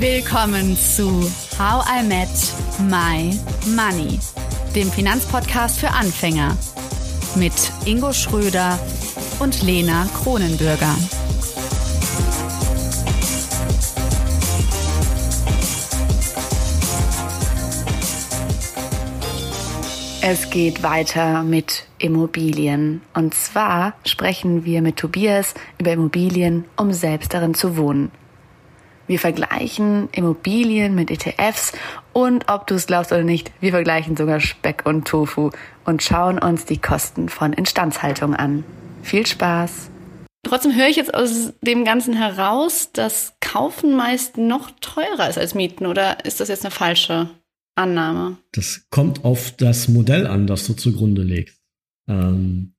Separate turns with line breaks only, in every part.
Willkommen zu How I Met My Money, dem Finanzpodcast für Anfänger mit Ingo Schröder und Lena Kronenbürger. Es geht weiter mit Immobilien. Und zwar sprechen wir mit Tobias über Immobilien, um selbst darin zu wohnen. Wir vergleichen Immobilien mit ETFs und ob du es glaubst oder nicht, wir vergleichen sogar Speck und Tofu und schauen uns die Kosten von Instandhaltung an. Viel Spaß! Trotzdem höre ich jetzt aus dem Ganzen heraus, dass Kaufen meist noch teurer ist als Mieten oder ist das jetzt eine falsche Annahme?
Das kommt auf das Modell an, das du zugrunde legst. Ähm,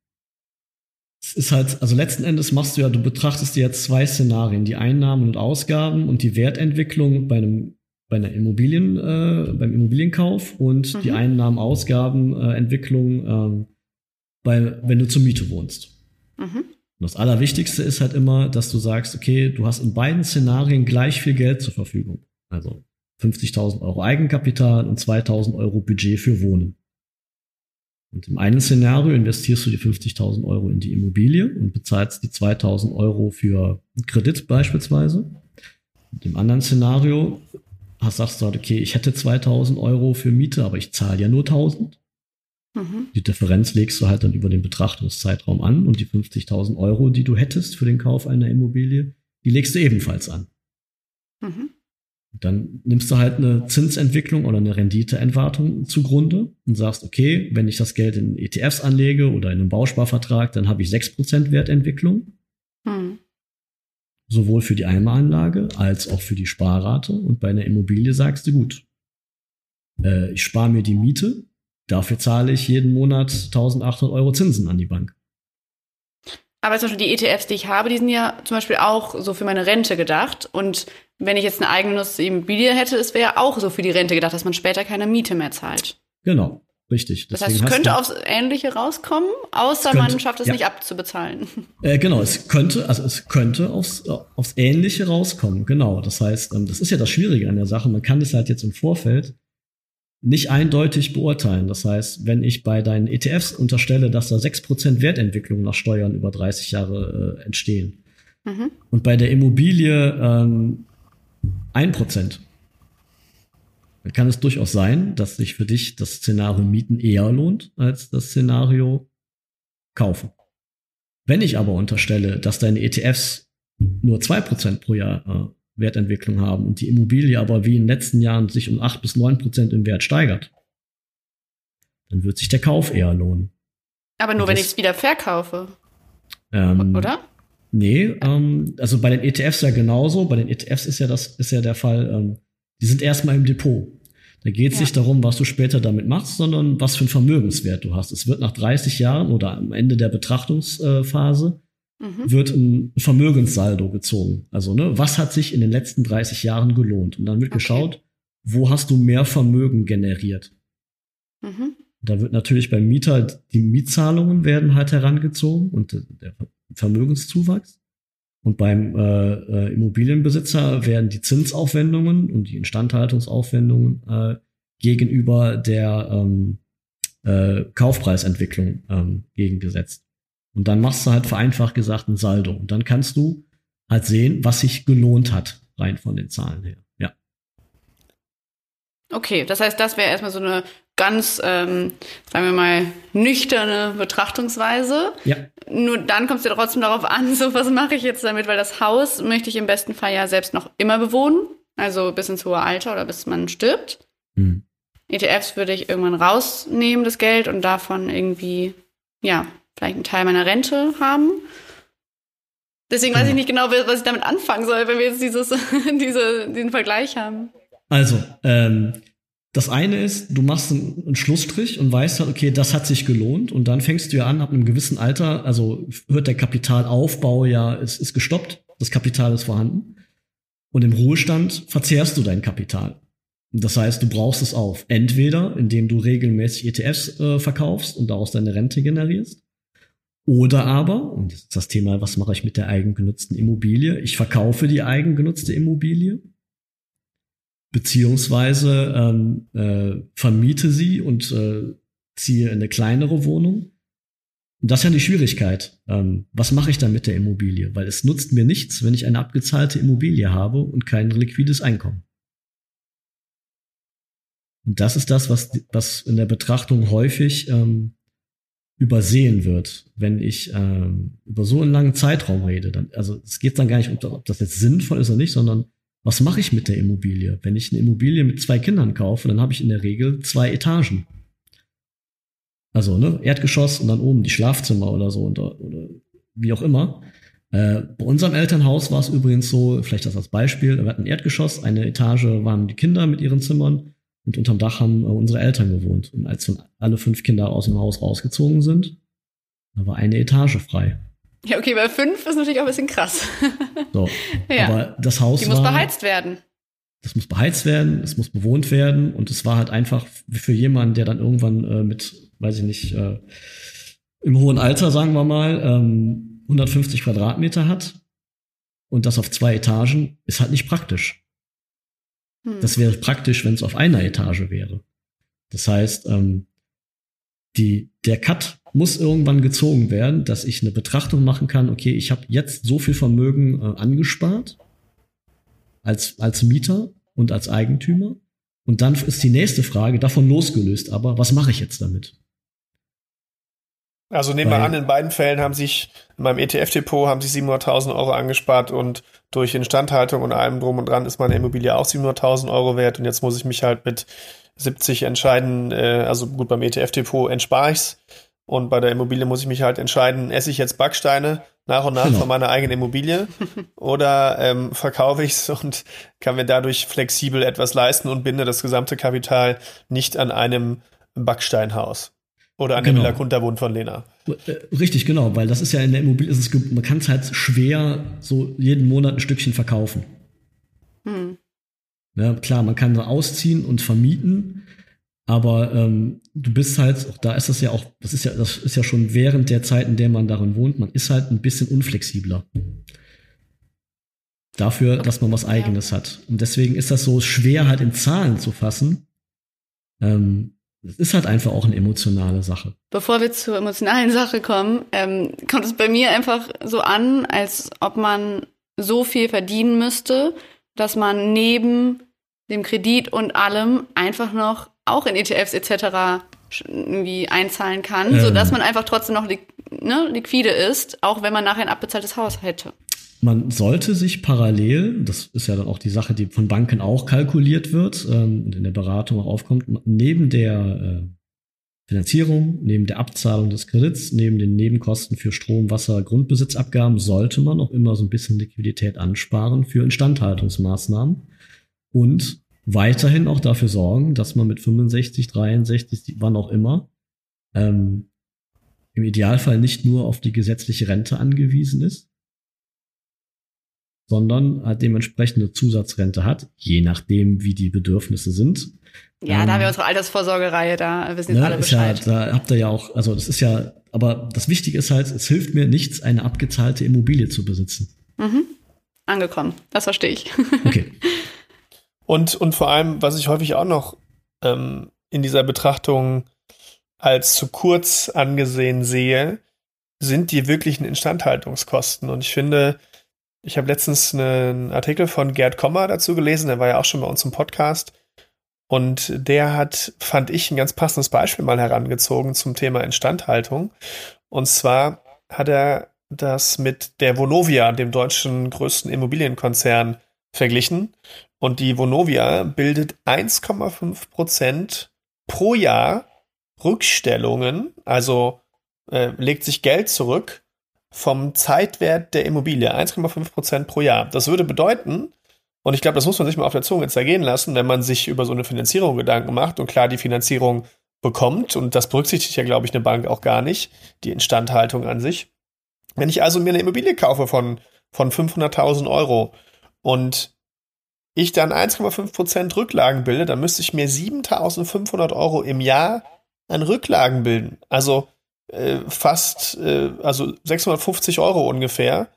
es ist halt, also letzten Endes machst du ja, du betrachtest dir jetzt zwei Szenarien, die Einnahmen und Ausgaben und die Wertentwicklung bei einem bei einer Immobilien, äh, beim Immobilienkauf und mhm. die Einnahmen, Ausgaben, äh, Entwicklung, äh, bei, wenn du zur Miete wohnst. Mhm. das Allerwichtigste ist halt immer, dass du sagst, okay, du hast in beiden Szenarien gleich viel Geld zur Verfügung. Also 50.000 Euro Eigenkapital und 2.000 Euro Budget für Wohnen. Und im einen Szenario investierst du die 50.000 Euro in die Immobilie und bezahlst die 2.000 Euro für Kredit beispielsweise. Und im anderen Szenario hast, sagst du halt, okay, ich hätte 2.000 Euro für Miete, aber ich zahle ja nur 1.000. Mhm. Die Differenz legst du halt dann über den Betrachtungszeitraum an und die 50.000 Euro, die du hättest für den Kauf einer Immobilie, die legst du ebenfalls an. Mhm. Dann nimmst du halt eine Zinsentwicklung oder eine Renditeentwartung zugrunde und sagst, okay, wenn ich das Geld in ETFs anlege oder in einen Bausparvertrag, dann habe ich 6% Wertentwicklung. Hm. Sowohl für die Einmalanlage als auch für die Sparrate. Und bei einer Immobilie sagst du, gut, äh, ich spare mir die Miete, dafür zahle ich jeden Monat 1800 Euro Zinsen an die Bank.
Aber zum Beispiel die ETFs, die ich habe, die sind ja zum Beispiel auch so für meine Rente gedacht. Und wenn ich jetzt eine eigennutzige Immobilie hätte, es wäre auch so für die Rente gedacht, dass man später keine Miete mehr zahlt.
Genau, richtig.
Das Deswegen heißt, es könnte aufs Ähnliche rauskommen, außer könnte, man schafft es ja. nicht abzubezahlen.
Äh, genau, es könnte, also es könnte aufs, aufs Ähnliche rauskommen, genau. Das heißt, ähm, das ist ja das Schwierige an der Sache. Man kann das halt jetzt im Vorfeld nicht eindeutig beurteilen. Das heißt, wenn ich bei deinen ETFs unterstelle, dass da 6% Wertentwicklung nach Steuern über 30 Jahre äh, entstehen mhm. und bei der Immobilie ähm, 1%, dann kann es durchaus sein, dass sich für dich das Szenario Mieten eher lohnt als das Szenario Kaufen. Wenn ich aber unterstelle, dass deine ETFs nur 2% pro Jahr äh, Wertentwicklung haben und die Immobilie aber wie in den letzten Jahren sich um acht bis neun Prozent im Wert steigert, dann wird sich der Kauf eher lohnen.
Aber nur, das, wenn ich es wieder verkaufe. Ähm, Oder?
Nee, ähm, also bei den ETFs ja genauso. Bei den ETFs ist ja das, ist ja der Fall, ähm, die sind erstmal im Depot. Da geht es ja. nicht darum, was du später damit machst, sondern was für ein Vermögenswert du hast. Es wird nach 30 Jahren oder am Ende der Betrachtungsphase mhm. wird ein Vermögenssaldo gezogen. Also, ne, was hat sich in den letzten 30 Jahren gelohnt? Und dann wird okay. geschaut, wo hast du mehr Vermögen generiert? Mhm. Da wird natürlich beim Mieter, die Mietzahlungen werden halt herangezogen und der Vermögenszuwachs. Und beim äh, äh, Immobilienbesitzer werden die Zinsaufwendungen und die Instandhaltungsaufwendungen äh, gegenüber der ähm, äh, Kaufpreisentwicklung ähm, gegengesetzt. Und dann machst du halt vereinfacht gesagt ein Saldo. Und dann kannst du halt sehen, was sich gelohnt hat, rein von den Zahlen her. Ja.
Okay, das heißt, das wäre erstmal so eine ganz, ähm, sagen wir mal, nüchterne Betrachtungsweise. Ja. Nur dann kommst du trotzdem darauf an, so was mache ich jetzt damit, weil das Haus möchte ich im besten Fall ja selbst noch immer bewohnen, also bis ins hohe Alter oder bis man stirbt. Mhm. ETFs würde ich irgendwann rausnehmen, das Geld, und davon irgendwie, ja, vielleicht einen Teil meiner Rente haben. Deswegen weiß ich nicht genau, was ich damit anfangen soll, wenn wir jetzt dieses, diese, diesen Vergleich haben.
Also, ähm, das eine ist, du machst einen, Schlussstrich und weißt halt, okay, das hat sich gelohnt und dann fängst du ja an, ab einem gewissen Alter, also hört der Kapitalaufbau ja, ist, ist gestoppt, das Kapital ist vorhanden und im Ruhestand verzehrst du dein Kapital. Das heißt, du brauchst es auf. Entweder, indem du regelmäßig ETFs äh, verkaufst und daraus deine Rente generierst, oder aber, und das ist das Thema, was mache ich mit der eigengenutzten Immobilie? Ich verkaufe die eigengenutzte Immobilie beziehungsweise ähm, äh, vermiete sie und äh, ziehe in eine kleinere Wohnung. Und das ist ja die Schwierigkeit. Ähm, was mache ich dann mit der Immobilie? Weil es nutzt mir nichts, wenn ich eine abgezahlte Immobilie habe und kein liquides Einkommen. Und das ist das, was, was in der Betrachtung häufig ähm, übersehen wird, wenn ich ähm, über so einen langen Zeitraum rede. Dann, also es geht dann gar nicht, um, ob das jetzt sinnvoll ist oder nicht, sondern was mache ich mit der Immobilie? Wenn ich eine Immobilie mit zwei Kindern kaufe, dann habe ich in der Regel zwei Etagen. Also ne, Erdgeschoss und dann oben die Schlafzimmer oder so oder, oder wie auch immer. Äh, bei unserem Elternhaus war es übrigens so, vielleicht das als Beispiel, wir hatten ein Erdgeschoss, eine Etage waren die Kinder mit ihren Zimmern und unterm Dach haben äh, unsere Eltern gewohnt. Und als dann alle fünf Kinder aus dem Haus rausgezogen sind, da war eine Etage frei.
Ja, okay, bei fünf ist natürlich auch ein bisschen krass.
So. ja. Aber das Haus.
Die muss war, beheizt werden.
Das muss beheizt werden, es muss bewohnt werden und es war halt einfach für jemanden, der dann irgendwann äh, mit, weiß ich nicht, äh, im hohen Alter, sagen wir mal, ähm, 150 Quadratmeter hat und das auf zwei Etagen, ist halt nicht praktisch. Hm. Das wäre praktisch, wenn es auf einer Etage wäre. Das heißt, ähm, die, der Cut muss irgendwann gezogen werden, dass ich eine Betrachtung machen kann, okay, ich habe jetzt so viel Vermögen äh, angespart als, als Mieter und als Eigentümer. Und dann ist die nächste Frage davon losgelöst, aber was mache ich jetzt damit?
Also nehmen wir an, in beiden Fällen haben sich in meinem ETF-Depot haben sich 700.000 Euro angespart und durch Instandhaltung und allem drum und dran ist meine Immobilie auch 700.000 Euro wert und jetzt muss ich mich halt mit 70 entscheiden, äh, also gut, beim ETF-Depot entspare ich's und bei der Immobilie muss ich mich halt entscheiden, esse ich jetzt Backsteine nach und nach genau. von meiner eigenen Immobilie oder ähm, verkaufe ich's und kann mir dadurch flexibel etwas leisten und binde das gesamte Kapital nicht an einem Backsteinhaus. Oder an genau. der Villa Kunterwohn von Lena.
Äh, richtig, genau, weil das ist ja in der Immobilie, ist es, man kann es halt schwer so jeden Monat ein Stückchen verkaufen. Hm. Ja, klar, man kann da ausziehen und vermieten, aber ähm, du bist halt, auch da ist das ja auch, das ist ja, das ist ja schon während der Zeit, in der man darin wohnt, man ist halt ein bisschen unflexibler. Dafür, dass man was Eigenes hat. Und deswegen ist das so schwer halt in Zahlen zu fassen. Ähm, es ist halt einfach auch eine emotionale Sache.
Bevor wir zur emotionalen Sache kommen, ähm, kommt es bei mir einfach so an, als ob man so viel verdienen müsste, dass man neben dem Kredit und allem einfach noch auch in ETFs etc. irgendwie einzahlen kann, ähm. sodass man einfach trotzdem noch li ne, liquide ist, auch wenn man nachher ein abbezahltes Haus hätte.
Man sollte sich parallel, das ist ja dann auch die Sache, die von Banken auch kalkuliert wird ähm, und in der Beratung auch aufkommt, neben der äh, Finanzierung, neben der Abzahlung des Kredits, neben den Nebenkosten für Strom, Wasser, Grundbesitzabgaben sollte man auch immer so ein bisschen Liquidität ansparen für Instandhaltungsmaßnahmen und weiterhin auch dafür sorgen, dass man mit 65, 63, wann auch immer, ähm, im Idealfall nicht nur auf die gesetzliche Rente angewiesen ist, sondern halt dementsprechend eine Zusatzrente hat, je nachdem, wie die Bedürfnisse sind.
Ja, ähm, da haben wir unsere Altersvorsorgereihe, da wissen jetzt ne, alle Bescheid.
Ja, da habt ihr ja auch, also das ist ja, aber das Wichtige ist halt, es hilft mir nichts, eine abgezahlte Immobilie zu besitzen.
Mhm. Angekommen, das verstehe ich.
Okay.
und, und vor allem, was ich häufig auch noch ähm, in dieser Betrachtung als zu kurz angesehen sehe, sind die wirklichen Instandhaltungskosten. Und ich finde, ich habe letztens einen Artikel von Gerd Kommer dazu gelesen, der war ja auch schon bei uns im Podcast. Und der hat, fand ich, ein ganz passendes Beispiel mal herangezogen zum Thema Instandhaltung. Und zwar hat er das mit der Vonovia, dem deutschen größten Immobilienkonzern, verglichen. Und die Vonovia bildet 1,5 Prozent pro Jahr Rückstellungen, also äh, legt sich Geld zurück vom Zeitwert der Immobilie, 1,5 Prozent pro Jahr. Das würde bedeuten, und ich glaube, das muss man sich mal auf der Zunge zergehen lassen, wenn man sich über so eine Finanzierung Gedanken macht und klar die Finanzierung bekommt, und das berücksichtigt ja, glaube ich, eine Bank auch gar nicht, die Instandhaltung an sich. Wenn ich also mir eine Immobilie kaufe von, von 500.000 Euro und ich dann 1,5 Prozent Rücklagen bilde, dann müsste ich mir 7.500 Euro im Jahr an Rücklagen bilden. Also äh, fast, äh, also 650 Euro ungefähr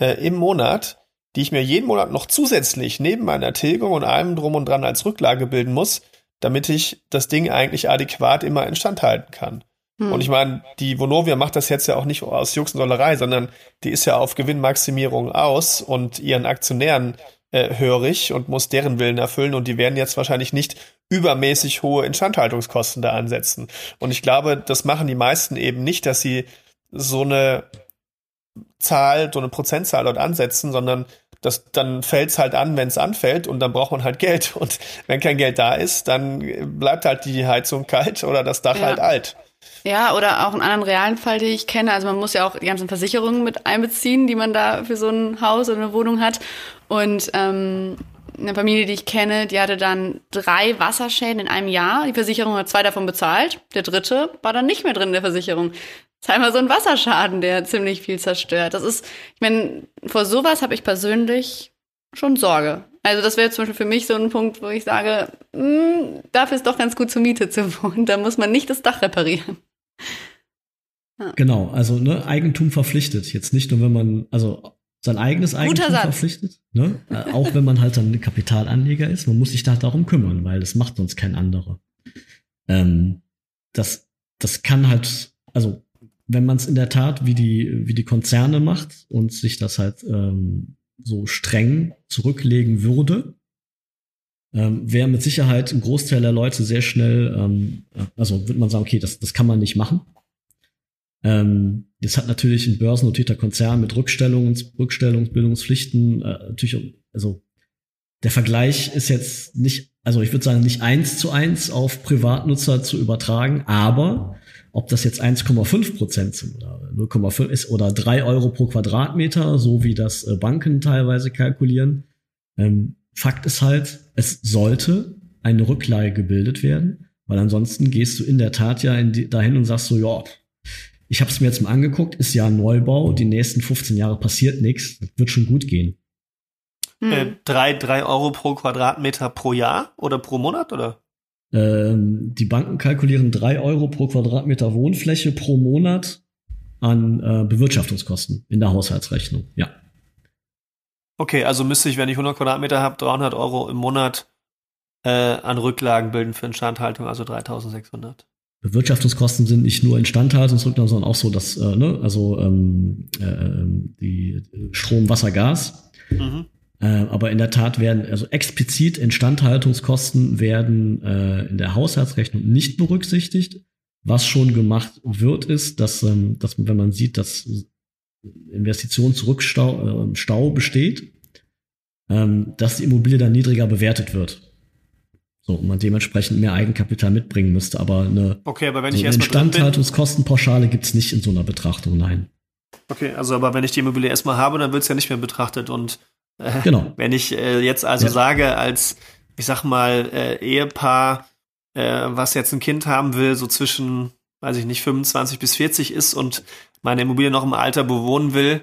äh, im Monat, die ich mir jeden Monat noch zusätzlich neben meiner Tilgung und allem drum und dran als Rücklage bilden muss, damit ich das Ding eigentlich adäquat immer instand halten kann. Hm. Und ich meine, die Vonovia macht das jetzt ja auch nicht aus Jux und Dollerei, sondern die ist ja auf Gewinnmaximierung aus und ihren Aktionären äh, hörig und muss deren Willen erfüllen und die werden jetzt wahrscheinlich nicht übermäßig hohe Instandhaltungskosten da ansetzen. Und ich glaube, das machen die meisten eben nicht, dass sie so eine Zahl, so eine Prozentzahl dort ansetzen, sondern das, dann fällt's halt an, wenn es anfällt und dann braucht man halt Geld. Und wenn kein Geld da ist, dann bleibt halt die Heizung kalt oder das Dach ja. halt alt.
Ja, oder auch einen anderen realen Fall, den ich kenne. Also man muss ja auch die ganzen Versicherungen mit einbeziehen, die man da für so ein Haus oder eine Wohnung hat. Und ähm, eine Familie, die ich kenne, die hatte dann drei Wasserschäden in einem Jahr. Die Versicherung hat zwei davon bezahlt. Der dritte war dann nicht mehr drin in der Versicherung. Das ist einmal so ein Wasserschaden, der ziemlich viel zerstört. Das ist, ich meine, vor sowas habe ich persönlich schon Sorge. Also das wäre zum Beispiel für mich so ein Punkt, wo ich sage, mh, hm, dafür ist doch ganz gut zur Miete zu wohnen. Da muss man nicht das Dach reparieren.
Ja. Genau, also ne, Eigentum verpflichtet. Jetzt nicht nur, wenn man, also sein eigenes Eigentum verpflichtet, ne? Äh, auch wenn man halt dann Kapitalanleger ist, man muss sich da darum kümmern, weil das macht sonst kein anderer. Ähm, das, das kann halt, also wenn man es in der Tat wie die, wie die Konzerne macht und sich das halt ähm, so streng zurücklegen würde, ähm, wäre mit Sicherheit ein Großteil der Leute sehr schnell, ähm, also würde man sagen, okay, das, das kann man nicht machen. Ähm, das hat natürlich ein börsennotierter Konzern mit Rückstellungs, Rückstellungsbildungspflichten äh, natürlich, also der Vergleich ist jetzt nicht, also ich würde sagen, nicht eins zu eins auf Privatnutzer zu übertragen, aber ob das jetzt 1,5 Prozent sind oder 0,5 ist oder drei Euro pro Quadratmeter, so wie das äh, Banken teilweise kalkulieren. Ähm, Fakt ist halt, es sollte eine Rücklage gebildet werden, weil ansonsten gehst du in der Tat ja die, dahin und sagst so, ja, ich habe es mir jetzt mal angeguckt, ist ja ein Neubau, die nächsten 15 Jahre passiert nichts, wird schon gut gehen.
Hm. Äh, drei, drei Euro pro Quadratmeter pro Jahr oder pro Monat oder?
Ähm, die Banken kalkulieren drei Euro pro Quadratmeter Wohnfläche pro Monat an äh, Bewirtschaftungskosten in der Haushaltsrechnung. Ja.
Okay, also müsste ich, wenn ich 100 Quadratmeter habe, 300 Euro im Monat äh, an Rücklagen bilden für Instandhaltung, also 3600.
Bewirtschaftungskosten sind nicht nur Instandhaltungsrücklagen, sondern auch so, dass, äh, ne, also ähm, äh, die Strom, Wasser, Gas. Mhm. Äh, aber in der Tat werden, also explizit Instandhaltungskosten werden äh, in der Haushaltsrechnung nicht berücksichtigt. Was schon gemacht wird, ist, dass, ähm, dass wenn man sieht, dass Investitionsrückstau äh, Stau besteht, ähm, dass die Immobilie dann niedriger bewertet wird. So, und man dementsprechend mehr Eigenkapital mitbringen müsste. Aber eine,
okay, aber wenn
so
ich
eine Instandhaltungskostenpauschale gibt's nicht in so einer Betrachtung, nein.
Okay, also aber wenn ich die Immobilie erstmal habe, dann wird's ja nicht mehr betrachtet und
äh, genau.
Wenn ich äh, jetzt also ja. sage, als, ich sag mal, äh, Ehepaar, äh, was jetzt ein Kind haben will, so zwischen, weiß ich nicht, 25 bis 40 ist und meine Immobilie noch im Alter bewohnen will,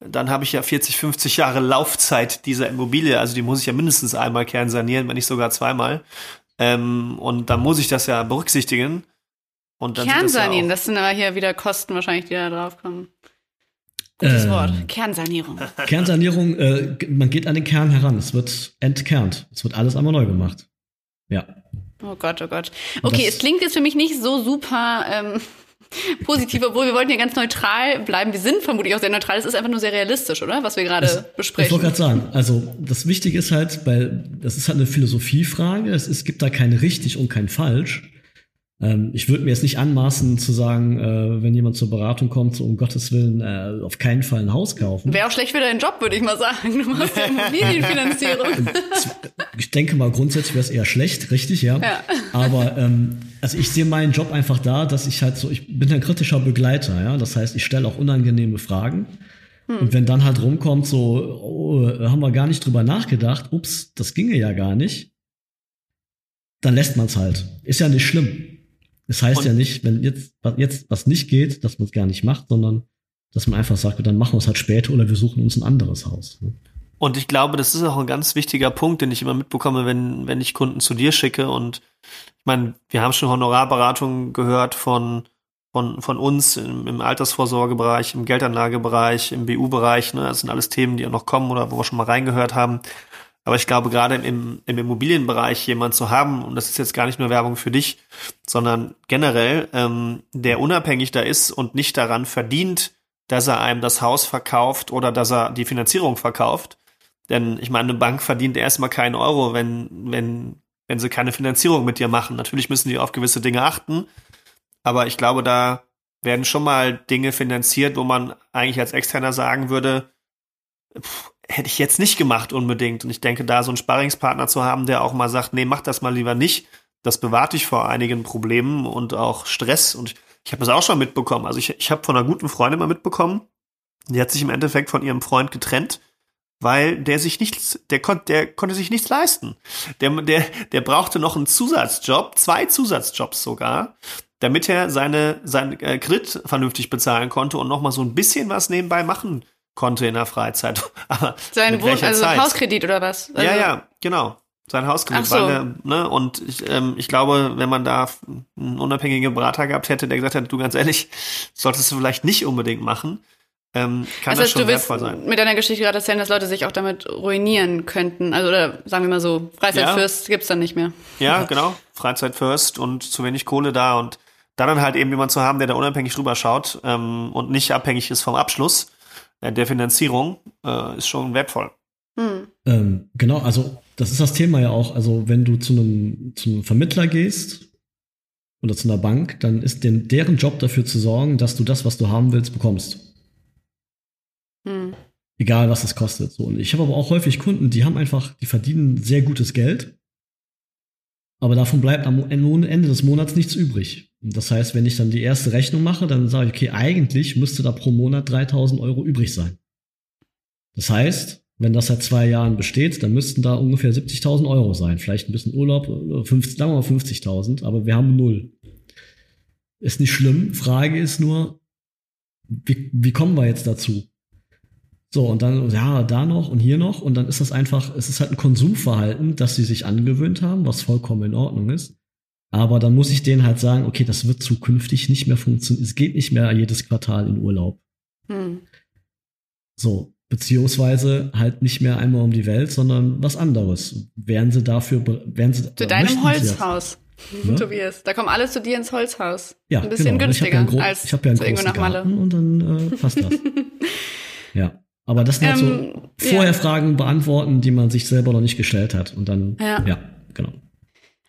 dann habe ich ja 40, 50 Jahre Laufzeit dieser Immobilie. Also die muss ich ja mindestens einmal kernsanieren, wenn nicht sogar zweimal. Ähm, und dann muss ich das ja berücksichtigen. Und dann
Kernsanieren, das, ja das, sind aber hier wieder Kosten wahrscheinlich, die da draufkommen. Gutes ähm, Wort. Kernsanierung.
Kernsanierung, äh, man geht an den Kern heran. Es wird entkernt. Es wird alles einmal neu gemacht. Ja.
Oh Gott, oh Gott. Okay, das, es klingt jetzt für mich nicht so super ähm, positiv, obwohl wir wollten ja ganz neutral bleiben. Wir sind vermutlich auch sehr neutral. Es ist einfach nur sehr realistisch, oder? Was wir gerade besprechen.
Ich wollte gerade sagen, also das Wichtige ist halt, weil das ist halt eine Philosophiefrage. Es, es gibt da kein richtig und kein falsch. Ähm, ich würde mir jetzt nicht anmaßen zu sagen, äh, wenn jemand zur Beratung kommt, so um Gottes Willen äh, auf keinen Fall ein Haus kaufen.
Wäre auch schlecht für deinen Job, würde ich mal sagen. Du machst ja Immobilienfinanzierung.
ich denke mal, grundsätzlich wäre es eher schlecht, richtig, ja. ja. Aber ähm, also ich sehe meinen Job einfach da, dass ich halt so, ich bin ein kritischer Begleiter, ja. Das heißt, ich stelle auch unangenehme Fragen. Hm. Und wenn dann halt rumkommt, so, oh, haben wir gar nicht drüber nachgedacht, ups, das ginge ja gar nicht, dann lässt man es halt. Ist ja nicht schlimm. Das heißt und ja nicht, wenn jetzt, jetzt was nicht geht, dass man es gar nicht macht, sondern dass man einfach sagt, dann machen wir es halt später oder wir suchen uns ein anderes Haus. Ne?
Und ich glaube, das ist auch ein ganz wichtiger Punkt, den ich immer mitbekomme, wenn, wenn ich Kunden zu dir schicke. Und ich meine, wir haben schon Honorarberatungen gehört von, von, von uns im, im Altersvorsorgebereich, im Geldanlagebereich, im BU-Bereich. Ne? Das sind alles Themen, die ja noch kommen oder wo wir schon mal reingehört haben. Aber ich glaube, gerade im, im Immobilienbereich jemand zu haben, und das ist jetzt gar nicht nur Werbung für dich, sondern generell, ähm, der unabhängig da ist und nicht daran verdient, dass er einem das Haus verkauft oder dass er die Finanzierung verkauft. Denn ich meine, eine Bank verdient erstmal keinen Euro, wenn, wenn, wenn sie keine Finanzierung mit dir machen. Natürlich müssen die auf gewisse Dinge achten, aber ich glaube, da werden schon mal Dinge finanziert, wo man eigentlich als Externer sagen würde, pff, hätte ich jetzt nicht gemacht unbedingt. Und ich denke, da so einen Sparringspartner zu haben, der auch mal sagt, nee, mach das mal lieber nicht, das bewahrt dich vor einigen Problemen und auch Stress. Und ich, ich habe das auch schon mitbekommen. Also ich, ich habe von einer guten Freundin mal mitbekommen, die hat sich im Endeffekt von ihrem Freund getrennt, weil der sich nichts, der konnte, der konnte sich nichts leisten. Der, der, der brauchte noch einen Zusatzjob, zwei Zusatzjobs sogar, damit er seine, seinen äh, Kredit vernünftig bezahlen konnte und noch mal so ein bisschen was nebenbei machen konnte in der Freizeit.
Aber Sein Wohn also Zeit? Hauskredit oder was?
Also ja, ja, genau. Sein Hauskredit.
So. Weil,
ne, und ich, ähm, ich glaube, wenn man da einen unabhängigen Berater gehabt hätte, der gesagt hätte, du ganz ehrlich, solltest du vielleicht nicht unbedingt machen, ähm, kann also das schon du wertvoll sein.
Mit deiner Geschichte gerade erzählen, dass Leute sich auch damit ruinieren könnten. Also, oder sagen wir mal so, Freizeit ja. First gibt's dann nicht mehr.
Ja, genau. Freizeit First und zu wenig Kohle da und dann halt eben jemand zu haben, der da unabhängig drüber schaut ähm, und nicht abhängig ist vom Abschluss äh, der Finanzierung, äh, ist schon wertvoll.
Hm. Ähm, genau, also das ist das Thema ja auch. Also wenn du zu einem, zu einem Vermittler gehst oder zu einer Bank, dann ist den, deren Job dafür zu sorgen, dass du das, was du haben willst, bekommst. Hm. Egal, was es kostet. So. Und ich habe aber auch häufig Kunden, die haben einfach, die verdienen sehr gutes Geld, aber davon bleibt am Ende des Monats nichts übrig. Das heißt, wenn ich dann die erste Rechnung mache, dann sage ich, okay, eigentlich müsste da pro Monat 3000 Euro übrig sein. Das heißt, wenn das seit zwei Jahren besteht, dann müssten da ungefähr 70.000 Euro sein. Vielleicht ein bisschen Urlaub, 50, sagen wir mal 50.000, aber wir haben null. Ist nicht schlimm. Frage ist nur, wie, wie kommen wir jetzt dazu? So, und dann, ja, da noch und hier noch. Und dann ist das einfach, es ist halt ein Konsumverhalten, das sie sich angewöhnt haben, was vollkommen in Ordnung ist. Aber dann muss ich denen halt sagen, okay, das wird zukünftig nicht mehr funktionieren. Es geht nicht mehr jedes Quartal in Urlaub. Hm. So, beziehungsweise halt nicht mehr einmal um die Welt, sondern was anderes. Wären sie dafür, wären sie
zu deinem Holzhaus, ja? Ne? Tobias. Da kommen alle zu dir ins Holzhaus.
Ja,
ein bisschen
genau.
günstiger
ich ja als ich habe ja einen großen Garten und dann äh, passt das. ja. Aber das sind halt ähm, so vorher ja. Fragen beantworten, die man sich selber noch nicht gestellt hat. Und dann, ja, ja genau.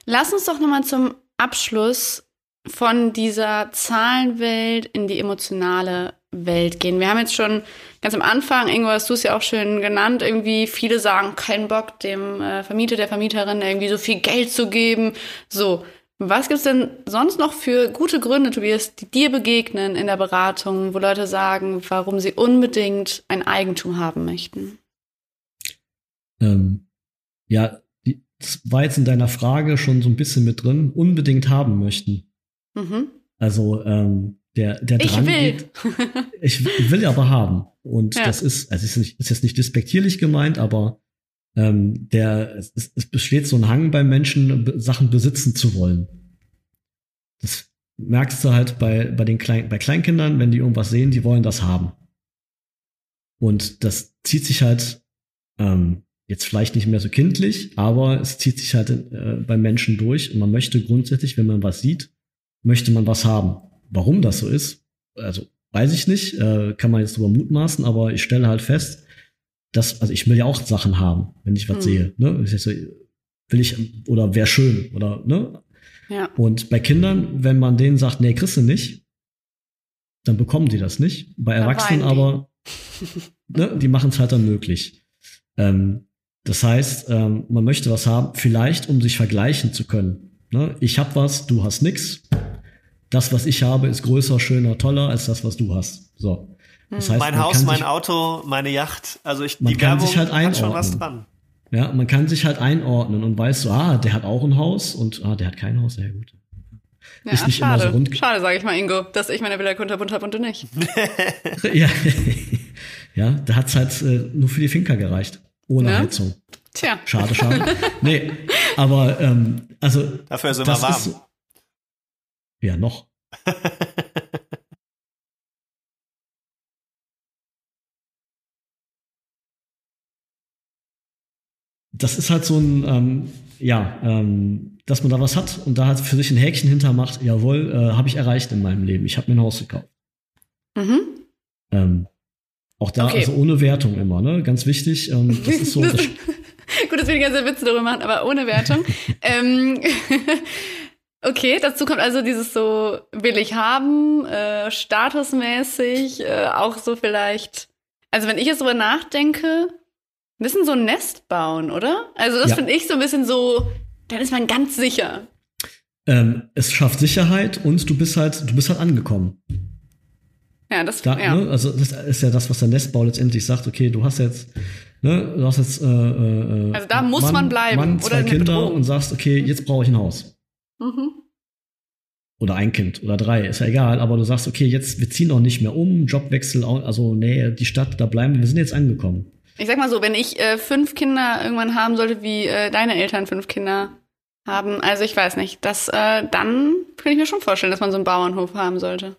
Lass uns doch nochmal zum Abschluss von dieser Zahlenwelt in die emotionale Welt gehen. Wir haben jetzt schon ganz am Anfang, Ingo, hast du es ja auch schön genannt, irgendwie viele sagen, kein Bock, dem äh, Vermieter, der Vermieterin irgendwie so viel Geld zu geben. So, was gibt's denn sonst noch für gute Gründe, Tobias, die dir begegnen in der Beratung, wo Leute sagen, warum sie unbedingt ein Eigentum haben möchten?
Ähm, ja, das war jetzt in deiner Frage schon so ein bisschen mit drin, unbedingt haben möchten. Mhm. Also ähm, der, der
Drang ich will.
Geht, ich, ich will aber haben. Und ja. das ist, also ist, nicht, ist jetzt nicht despektierlich gemeint, aber ähm, der, es, es besteht so ein Hang beim Menschen, Sachen besitzen zu wollen. Das merkst du halt bei, bei den Klein, bei Kleinkindern, wenn die irgendwas sehen, die wollen das haben. Und das zieht sich halt ähm, jetzt vielleicht nicht mehr so kindlich, aber es zieht sich halt äh, beim Menschen durch und man möchte grundsätzlich, wenn man was sieht, möchte man was haben. Warum das so ist, also weiß ich nicht, äh, kann man jetzt drüber mutmaßen, aber ich stelle halt fest, dass, also ich will ja auch Sachen haben, wenn ich was hm. sehe. Ne? Will ich, oder wäre schön, oder, ne?
Ja.
Und bei Kindern, wenn man denen sagt, nee, kriegst du nicht, dann bekommen die das nicht. Bei Erwachsenen aber, ne, die machen es halt dann möglich. Ähm, das heißt, ähm, man möchte was haben, vielleicht um sich vergleichen zu können. Ne? Ich habe was, du hast nix. Das, was ich habe, ist größer, schöner, toller als das, was du hast. So.
Das hm. heißt, mein Haus, mein sich, Auto, meine Yacht. Also ich,
man die kann Werbung sich halt einordnen. schon was dran. Ja, man kann sich halt einordnen und weiß so, ah, der hat auch ein Haus und ah, der hat kein Haus, sehr gut.
Ja, ist nicht schade. immer so rund. Schade, sage ich mal, Ingo, dass ich meine Villa kunterbunt habe und du nicht.
ja, ja, da hat's halt äh, nur für die Finker gereicht. Ohne ja? Heizung.
Tja.
Schade, schade. nee, aber ähm, also.
Dafür ist immer warm. Ist,
ja, noch. das ist halt so ein, ähm, ja, ähm, dass man da was hat und da halt für sich ein Häkchen hintermacht, jawohl, äh, habe ich erreicht in meinem Leben. Ich habe mir ein Haus gekauft. Mhm. Ähm, auch da, okay. also ohne Wertung immer, ne? Ganz wichtig. Ähm, das ist so. Das
Gut, dass wir die ganze Witze darüber machen, aber ohne Wertung. ähm, okay, dazu kommt also dieses so will ich haben, äh, statusmäßig, äh, auch so vielleicht. Also wenn ich jetzt drüber nachdenke, ein bisschen so ein Nest bauen, oder? Also das ja. finde ich so ein bisschen so, dann ist man ganz sicher.
Ähm, es schafft Sicherheit und du bist halt, du bist halt angekommen.
Ja, das da, ja.
Ne? Also das ist ja das, was der Nestbau letztendlich sagt, okay, du hast jetzt, ne, du hast jetzt äh, äh,
Also da muss Mann, man bleiben.
Mann, zwei oder Kinder und sagst, okay, jetzt brauche ich ein Haus. Mhm. Oder ein Kind oder drei, ist ja egal, aber du sagst, okay, jetzt, wir ziehen auch nicht mehr um, Jobwechsel, also nee, die Stadt, da bleiben wir, wir sind jetzt angekommen.
Ich sag mal so, wenn ich äh, fünf Kinder irgendwann haben sollte, wie äh, deine Eltern fünf Kinder haben, also ich weiß nicht, das, äh, dann könnte ich mir schon vorstellen, dass man so einen Bauernhof haben sollte.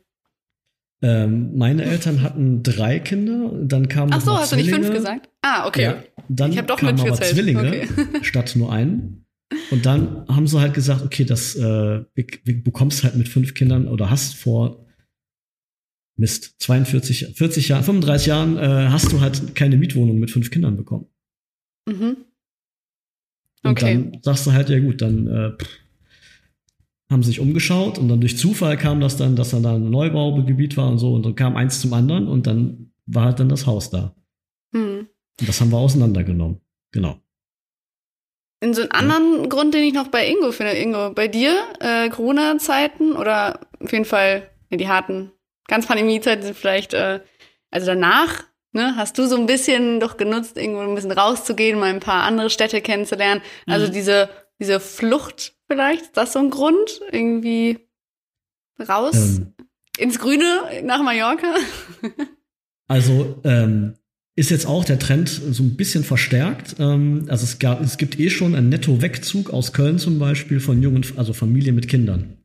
Ähm, meine Eltern hatten drei Kinder, dann kamen
Ach so, hast Zwillinge. du nicht fünf gesagt? Ah, okay. Ja,
dann ich doch kamen aber Zwillinge okay. statt nur einen. Und dann haben sie halt gesagt, okay, das äh, du bekommst halt mit fünf Kindern oder hast vor Mist 42, 40 Jahren, 35 Jahren äh, hast du halt keine Mietwohnung mit fünf Kindern bekommen. Mhm. Okay. Und dann sagst du halt, ja gut, dann äh, haben sich umgeschaut und dann durch Zufall kam das dann, dass dann da ein Neubaugebiet war und so und dann kam eins zum anderen und dann war halt dann das Haus da. Hm. Und das haben wir auseinandergenommen. Genau.
In so einen anderen ja. Grund, den ich noch bei Ingo finde, Ingo, bei dir, äh, Corona-Zeiten oder auf jeden Fall ja, die harten, ganz Pandemie-Zeiten sind vielleicht, äh, also danach, ne, hast du so ein bisschen doch genutzt, irgendwo ein bisschen rauszugehen, mal ein paar andere Städte kennenzulernen. Also mhm. diese, diese Flucht vielleicht? Ist das so ein Grund? Irgendwie raus ähm, ins Grüne nach Mallorca?
also ähm, ist jetzt auch der Trend so ein bisschen verstärkt. Ähm, also es, gab, es gibt eh schon einen Netto-Wegzug aus Köln zum Beispiel von jungen, also Familien mit Kindern.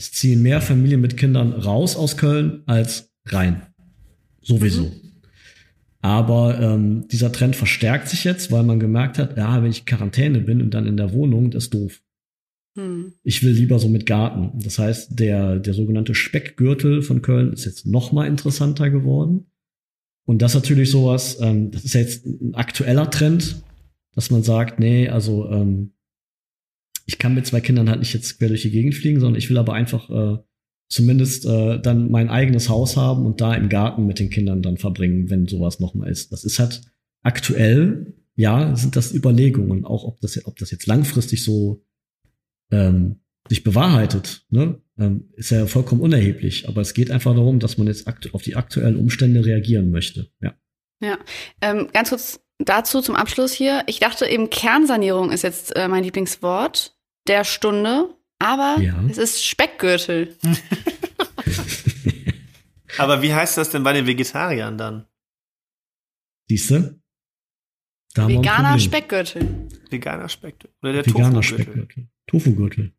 Es ziehen mehr Familien mit Kindern raus aus Köln als rein. Sowieso. Mhm. Aber ähm, dieser Trend verstärkt sich jetzt, weil man gemerkt hat, ja, wenn ich Quarantäne bin und dann in der Wohnung, das ist doof. Hm. Ich will lieber so mit Garten. Das heißt, der, der sogenannte Speckgürtel von Köln ist jetzt noch mal interessanter geworden. Und das natürlich sowas, ähm, das ist ja jetzt ein aktueller Trend, dass man sagt, nee, also ähm, ich kann mit zwei Kindern halt nicht jetzt quer durch die Gegend fliegen, sondern ich will aber einfach äh, zumindest äh, dann mein eigenes Haus haben und da im Garten mit den Kindern dann verbringen, wenn sowas noch mal ist. Das ist halt aktuell, ja, sind das Überlegungen, auch ob das, ob das jetzt langfristig so ähm, sich bewahrheitet, ne, ähm, ist ja vollkommen unerheblich. Aber es geht einfach darum, dass man jetzt auf die aktuellen Umstände reagieren möchte. Ja.
Ja. Ähm, ganz kurz dazu zum Abschluss hier. Ich dachte eben, Kernsanierung ist jetzt äh, mein Lieblingswort der Stunde, aber ja. es ist Speckgürtel.
aber wie heißt das denn bei den Vegetariern dann?
Siehste?
Veganer Speckgürtel.
Veganer Speckgürtel. Oder der
Veganer Speckgürtel. Tofu-Gürtel.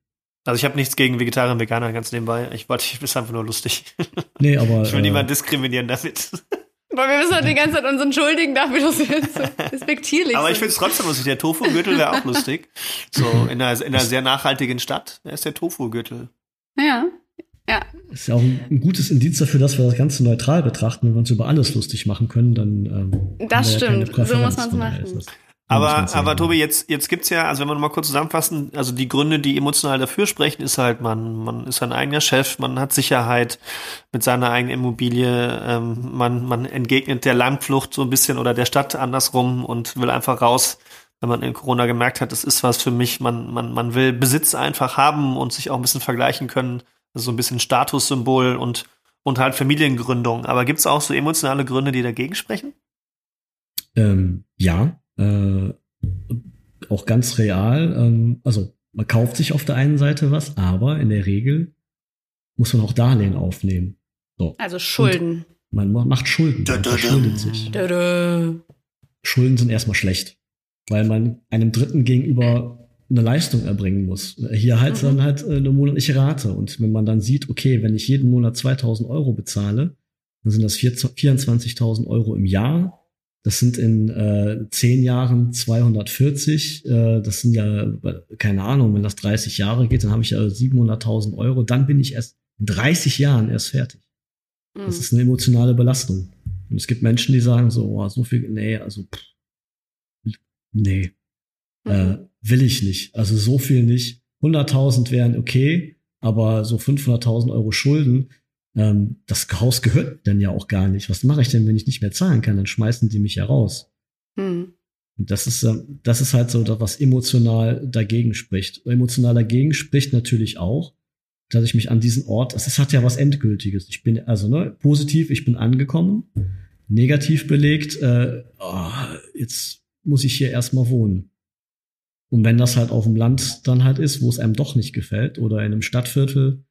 Also ich habe nichts gegen Vegetarier und Veganer ganz nebenbei. Ich wollte, ich ist einfach nur lustig.
Nee, aber.
Ich will äh, niemanden diskriminieren damit.
Weil wir müssen halt die ganze Zeit uns entschuldigen dafür, dass wir jetzt so respektierlich
Aber ich finde es trotzdem lustig. Der Tofu-Gürtel wäre auch lustig. So in einer, in einer sehr nachhaltigen Stadt. Ist der Tofu-Gürtel.
Ja. Ja.
Ist ja auch ein, ein, gutes Indiz dafür, dass wir das Ganze neutral betrachten. Wenn wir uns über alles lustig machen können, dann.
Ähm, das stimmt. Ja so muss man es machen.
Aber, aber Tobi, jetzt, jetzt gibt's ja, also wenn wir nochmal kurz zusammenfassen, also die Gründe, die emotional dafür sprechen, ist halt, man, man ist ein eigener Chef, man hat Sicherheit mit seiner eigenen Immobilie, ähm, man, man entgegnet der Landflucht so ein bisschen oder der Stadt andersrum und will einfach raus, wenn man in Corona gemerkt hat, das ist was für mich, man, man, man will Besitz einfach haben und sich auch ein bisschen vergleichen können, also so ein bisschen Statussymbol und, und halt Familiengründung. Aber gibt's auch so emotionale Gründe, die dagegen sprechen?
Ähm, ja, äh, auch ganz real. Ähm, also man kauft sich auf der einen Seite was, aber in der Regel muss man auch Darlehen aufnehmen. So.
Also Schulden.
Und man macht Schulden. Man verschuldet sich. Schulden sind erstmal schlecht, weil man einem Dritten gegenüber eine Leistung erbringen muss. Hier halt mhm. dann halt äh, eine monatliche Rate. Und wenn man dann sieht, okay, wenn ich jeden Monat 2000 Euro bezahle, dann sind das 24.000 Euro im Jahr Das sind in äh, zehn Jahren 240. Äh, das sind ja, keine Ahnung, wenn das 30 Jahre geht, dann habe ich ja 700.000 Euro. Dann bin ich erst in 30 Jahren erst fertig. Mhm. Das ist eine emotionale Belastung. Und es gibt Menschen, die sagen so, oh, so viel, nee, also, pff, nee, mhm. äh, will ich nicht. Also so viel nicht. 100.000 wären okay, aber so 500.000 Euro Schulden, ähm, das Haus gehört denn ja auch gar nicht. Was mache ich denn, wenn ich nicht mehr zahlen kann? Dann schmeißen die mich ja raus. Hm. Und das ist, äh, das ist halt so, was emotional dagegen spricht. Emotional dagegen spricht natürlich auch, dass ich mich an diesen Ort, es hat ja was Endgültiges. Ich bin, also ne, positiv, ich bin angekommen, negativ belegt, äh, oh, jetzt muss ich hier erstmal wohnen. Und wenn das halt auf dem Land dann halt ist, wo es einem doch nicht gefällt, oder in einem Stadtviertel,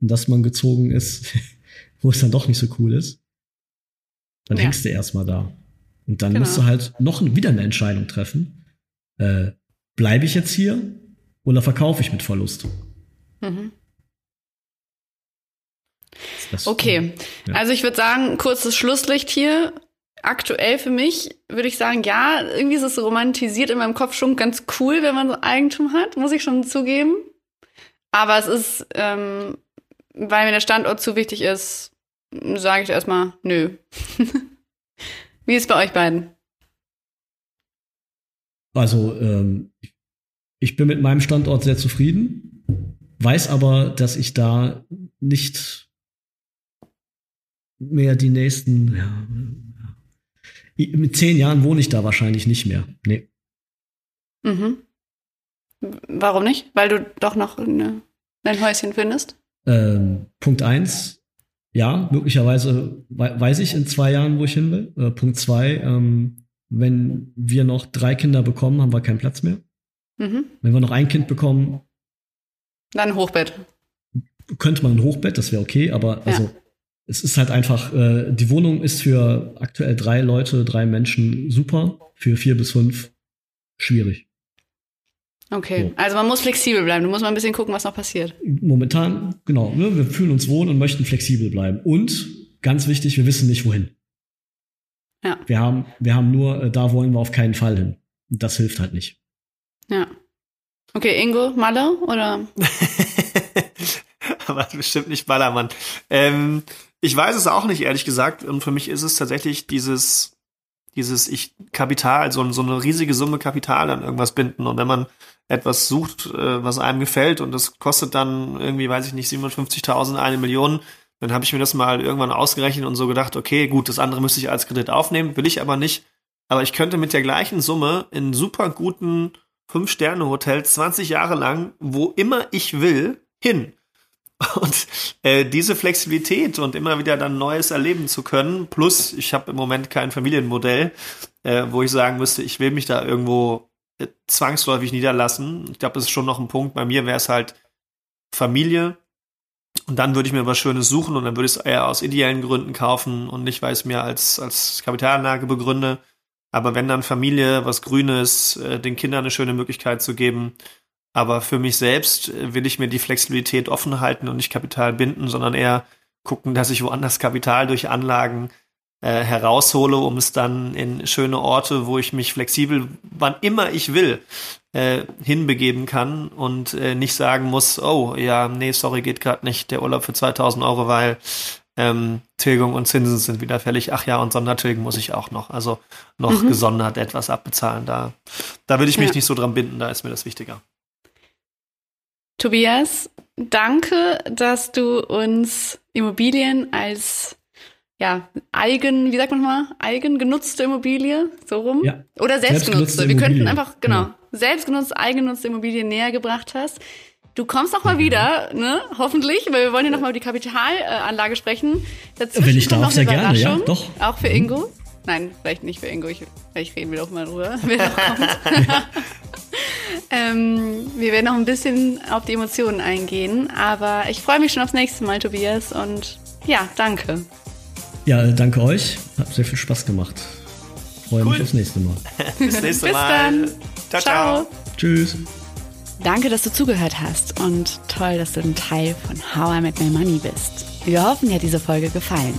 in das man gezogen ist, wo es dann doch nicht so cool ist, dann ja. hängst du erstmal da. Und dann genau. musst du halt noch wieder eine Entscheidung treffen. Äh, Bleibe ich jetzt hier oder verkaufe ich mit Verlust? Mhm.
Okay, ja. also ich würde sagen, kurzes Schlusslicht hier. Aktuell für mich würde ich sagen, ja, irgendwie ist es romantisiert in meinem Kopf schon ganz cool, wenn man so Eigentum hat, muss ich schon zugeben. Aber es ist ähm, weil mir der Standort zu wichtig ist, sage ich erstmal nö. Wie ist es bei euch beiden?
Also, ähm, ich bin mit meinem Standort sehr zufrieden, weiß aber, dass ich da nicht mehr die nächsten, ja, mit zehn Jahren wohne ich da wahrscheinlich nicht mehr. Nee.
Mhm. Warum nicht? Weil du doch noch eine, ein Häuschen findest?
Ähm, Punkt eins, ja, möglicherweise weiß ich in zwei Jahren, wo ich hin will. Äh, Punkt zwei, ähm, wenn wir noch drei Kinder bekommen, haben wir keinen Platz mehr. Mhm. Wenn wir noch ein Kind bekommen.
Dann ein Hochbett.
Könnte man ein Hochbett, das wäre okay, aber ja. also es ist halt einfach, äh, die Wohnung ist für aktuell drei Leute, drei Menschen super, für vier bis fünf schwierig.
Okay, so. also man muss flexibel bleiben. Du musst mal ein bisschen gucken, was noch passiert.
Momentan, genau. Ne, wir fühlen uns wohl und möchten flexibel bleiben. Und ganz wichtig, wir wissen nicht wohin. Ja. Wir haben, wir haben nur, äh, da wollen wir auf keinen Fall hin. Und das hilft halt nicht.
Ja. Okay, Ingo, Malle oder?
Aber bestimmt nicht Ballermann. Ähm, ich weiß es auch nicht, ehrlich gesagt. Und für mich ist es tatsächlich dieses, dieses ich Kapital, so, so eine riesige Summe Kapital an irgendwas binden. Und wenn man etwas sucht, äh, was einem gefällt und das kostet dann irgendwie, weiß ich nicht, 57.000, eine Million, dann habe ich mir das mal irgendwann ausgerechnet und so gedacht, okay, gut, das andere müsste ich als Kredit aufnehmen, will ich aber nicht. Aber ich könnte mit der gleichen Summe in super guten Fünf-Sterne-Hotel 20 Jahre lang, wo immer ich will, hin. Und äh, diese Flexibilität und immer wieder dann Neues erleben zu können, plus ich habe im Moment kein Familienmodell, äh, wo ich sagen müsste, ich will mich da irgendwo äh, zwangsläufig niederlassen. Ich glaube, das ist schon noch ein Punkt. Bei mir wäre es halt Familie. Und dann würde ich mir was Schönes suchen und dann würde ich es eher aus ideellen Gründen kaufen und nicht, weil ich es mir als, als Kapitalanlage begründe. Aber wenn dann Familie, was Grünes, äh, den Kindern eine schöne Möglichkeit zu geben. Aber für mich selbst will ich mir die Flexibilität offen halten und nicht Kapital binden, sondern eher gucken, dass ich woanders Kapital durch Anlagen äh, heraushole, um es dann in schöne Orte, wo ich mich flexibel, wann immer ich will, äh, hinbegeben kann und äh, nicht sagen muss, oh ja, nee, sorry, geht gerade nicht, der Urlaub für 2000 Euro, weil ähm, Tilgung und Zinsen sind wieder fällig. Ach ja, und Sondertilgen muss ich auch noch. Also noch mhm. gesondert etwas abbezahlen. Da, da will ich mich ja. nicht so dran binden, da ist mir das wichtiger.
Tobias, danke, dass du uns Immobilien als ja, eigen, wie sagt man mal, eigengenutzte Immobilie, so rum. Ja. Oder selbstgenutzte. selbstgenutzte Wir könnten einfach, genau, ja. selbstgenutzte, eigengenutzte Immobilie näher gebracht hast. Du kommst auch mal wieder, ne? Hoffentlich, weil wir wollen ja noch mal über die Kapitalanlage sprechen.
Dazwischen Wenn ich darf, sehr gerne, ja, doch.
Auch für. Ingo. Nein, vielleicht nicht für Ingo. Ich, vielleicht reden wir doch mal drüber, wer noch kommt. ähm, wir werden noch ein bisschen auf die Emotionen eingehen, aber ich freue mich schon aufs nächste Mal, Tobias. Und ja, danke.
Ja, danke euch. Hat sehr viel Spaß gemacht. Freue cool. mich aufs nächste Mal.
Bis nächste Bis Mal. Dann. Ciao, ciao, ciao.
Tschüss.
Danke, dass du zugehört hast und toll, dass du ein Teil von How I Met My Money bist. Wir hoffen, dir hat diese Folge gefallen.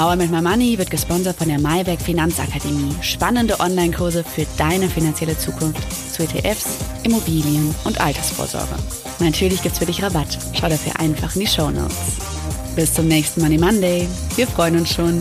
How I Met My Money wird gesponsert von der Maiwerk Finanzakademie. Spannende Online-Kurse für deine finanzielle Zukunft zu ETFs, Immobilien und Altersvorsorge. Natürlich gibt's für dich Rabatt. Schau dafür einfach in die Show Notes. Bis zum nächsten Money Monday. Wir freuen uns schon.